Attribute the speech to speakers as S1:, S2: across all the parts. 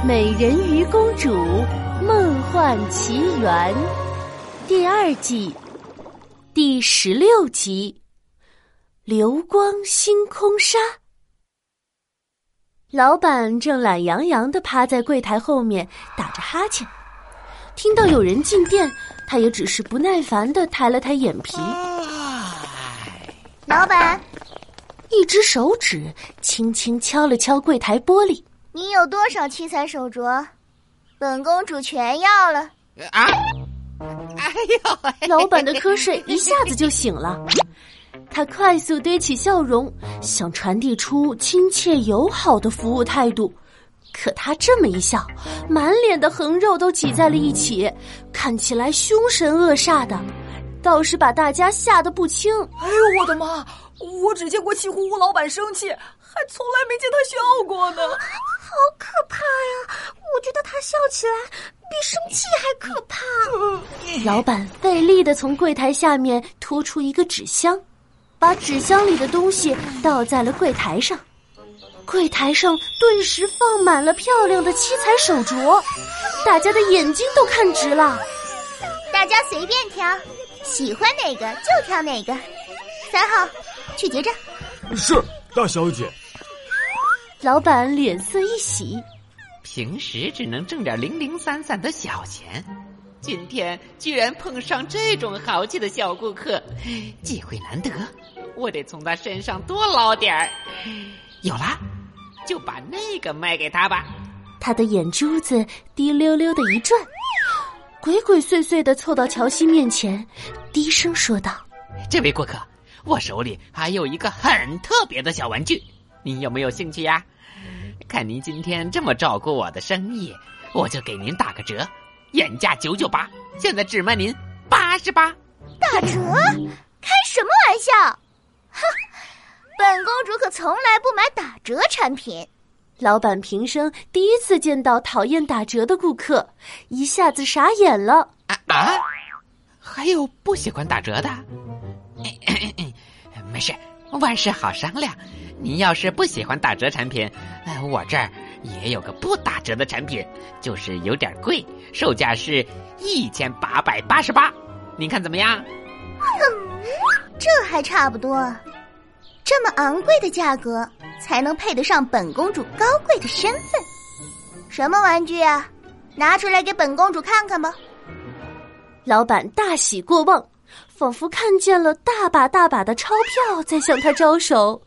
S1: 《美人鱼公主梦幻奇缘》第二季第十六集《流光星空沙》。老板正懒洋洋的趴在柜台后面打着哈欠，听到有人进店，他也只是不耐烦的抬了抬眼皮。
S2: 老板，
S1: 一只手指轻轻敲了敲柜台玻璃。
S2: 你有多少七彩手镯？本公主全要了。啊！
S1: 哎呦！老板的瞌睡一下子就醒了，他快速堆起笑容，想传递出亲切友好的服务态度。可他这么一笑，满脸的横肉都挤在了一起，看起来凶神恶煞的，倒是把大家吓得不轻。
S3: 哎呦我的妈！我只见过气呼呼老板生气，还从来没见他笑过呢。
S2: 好可怕呀！我觉得他笑起来比生气还可怕。
S1: 老板费力的从柜台下面拖出一个纸箱，把纸箱里的东西倒在了柜台上。柜台上顿时放满了漂亮的七彩手镯，大家的眼睛都看直了。
S2: 大家随便挑，喜欢哪个就挑哪个。三号，去结账。
S4: 是，大小姐。
S1: 老板脸色一喜，
S5: 平时只能挣点零零散散的小钱，今天居然碰上这种豪气的小顾客，机会难得，我得从他身上多捞点儿。有了，就把那个卖给他吧。
S1: 他的眼珠子滴溜溜的一转，鬼鬼祟祟的凑到乔西面前，低声说道：“
S5: 这位顾客，我手里还有一个很特别的小玩具。”您有没有兴趣呀？看您今天这么照顾我的生意，我就给您打个折，原价九九八，现在只卖您八十八，
S2: 打折？开什么玩笑？哼！本公主可从来不买打折产品。
S1: 老板平生第一次见到讨厌打折的顾客，一下子傻眼了。啊啊！
S5: 还有不喜欢打折的？没事，万事好商量。您要是不喜欢打折产品，我这儿也有个不打折的产品，就是有点贵，售价是一千八百八十八，您看怎么样？
S2: 这还差不多，这么昂贵的价格才能配得上本公主高贵的身份。什么玩具啊？拿出来给本公主看看吧。
S1: 老板大喜过望，仿佛看见了大把大把的钞票在向他招手。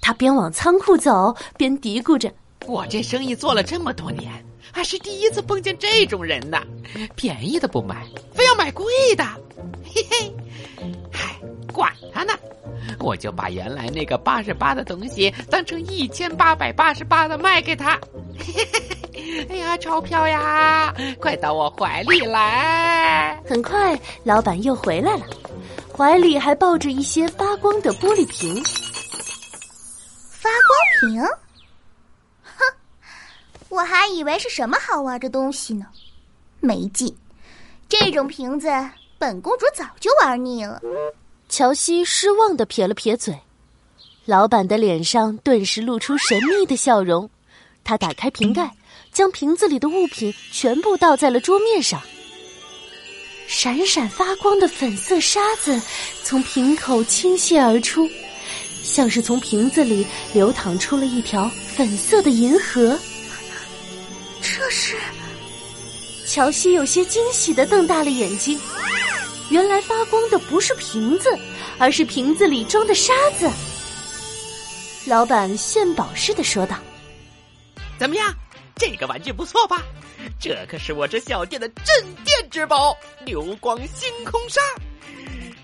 S1: 他边往仓库走，边嘀咕着：“
S5: 我这生意做了这么多年，还是第一次碰见这种人呢。便宜的不买，非要买贵的。嘿嘿，嗨，管他呢，我就把原来那个八十八的东西当成一千八百八十八的卖给他。嘿嘿嘿，哎呀，钞票呀，快到我怀里来！
S1: 很快，老板又回来了，怀里还抱着一些发光的玻璃瓶。”
S2: 发光瓶，哼，我还以为是什么好玩的东西呢，没劲！这种瓶子，本公主早就玩腻了。
S1: 乔西失望的撇了撇嘴，老板的脸上顿时露出神秘的笑容。他打开瓶盖，将瓶子里的物品全部倒在了桌面上。闪闪发光的粉色沙子从瓶口倾泻而出。像是从瓶子里流淌出了一条粉色的银河。
S2: 这是
S1: 乔西有些惊喜的瞪大了眼睛，原来发光的不是瓶子，而是瓶子里装的沙子。老板献宝似的说道：“
S5: 怎么样，这个玩具不错吧？这可是我这小店的镇店之宝——流光星空沙。”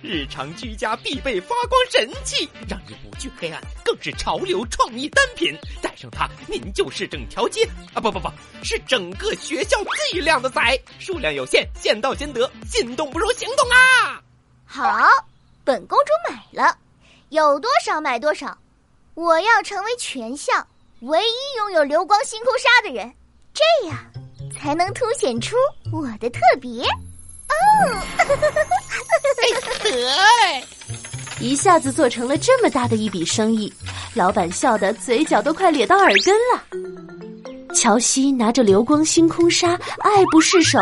S5: 日常居家必备发光神器，让你不惧黑暗，更是潮流创意单品。带上它，您就是整条街啊，不不不，是整个学校最靓的仔。数量有限，先到先得，心动不如行动啊！
S2: 好，本公主买了，有多少买多少。我要成为全校唯一拥有流光星空沙的人，这样才能凸显出我的特别。哦，
S5: 可爱！
S1: 一下子做成了这么大的一笔生意，老板笑得嘴角都快咧到耳根了。乔西拿着流光星空沙，爱不释手。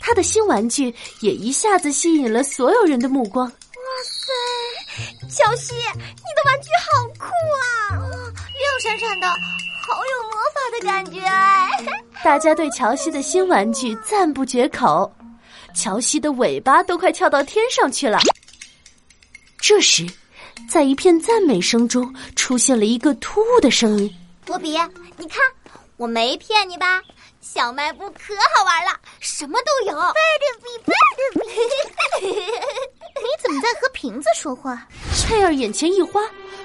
S1: 他的新玩具也一下子吸引了所有人的目光。哇
S2: 塞，乔西，你的玩具好酷啊！亮闪闪的，好有魔法的感觉。
S1: 大家对乔西的新玩具赞不绝口，乔西的尾巴都快翘到天上去了。这时，在一片赞美声中，出现了一个突兀的声音：“
S2: 波比，你看，我没骗你吧？”小卖部可好玩了，什么都有。你怎么在和瓶子说话？
S1: 佩尔眼前一花，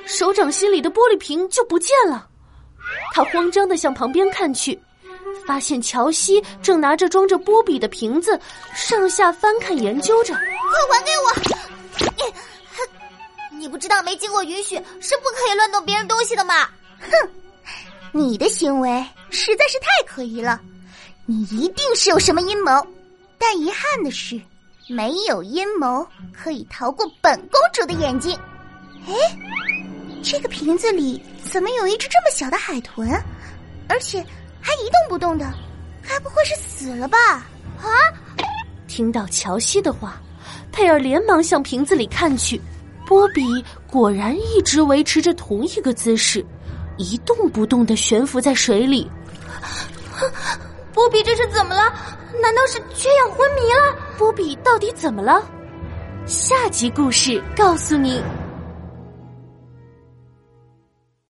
S1: 手掌心里的玻璃瓶就不见了。他慌张的向旁边看去，发现乔西正拿着装着波比的瓶子，上下翻看研究着。
S2: 快还给我！你，你不知道没经过允许是不可以乱动别人东西的吗？哼！你的行为实在是太可疑了，你一定是有什么阴谋。但遗憾的是，没有阴谋可以逃过本公主的眼睛。哎，这个瓶子里怎么有一只这么小的海豚，而且还一动不动的？该不会是死了吧？啊！
S1: 听到乔西的话，佩尔连忙向瓶子里看去，波比果然一直维持着同一个姿势。一动不动的悬浮在水里，
S2: 波比这是怎么了？难道是缺氧昏迷了？
S1: 波比到底怎么了？下集故事告诉你。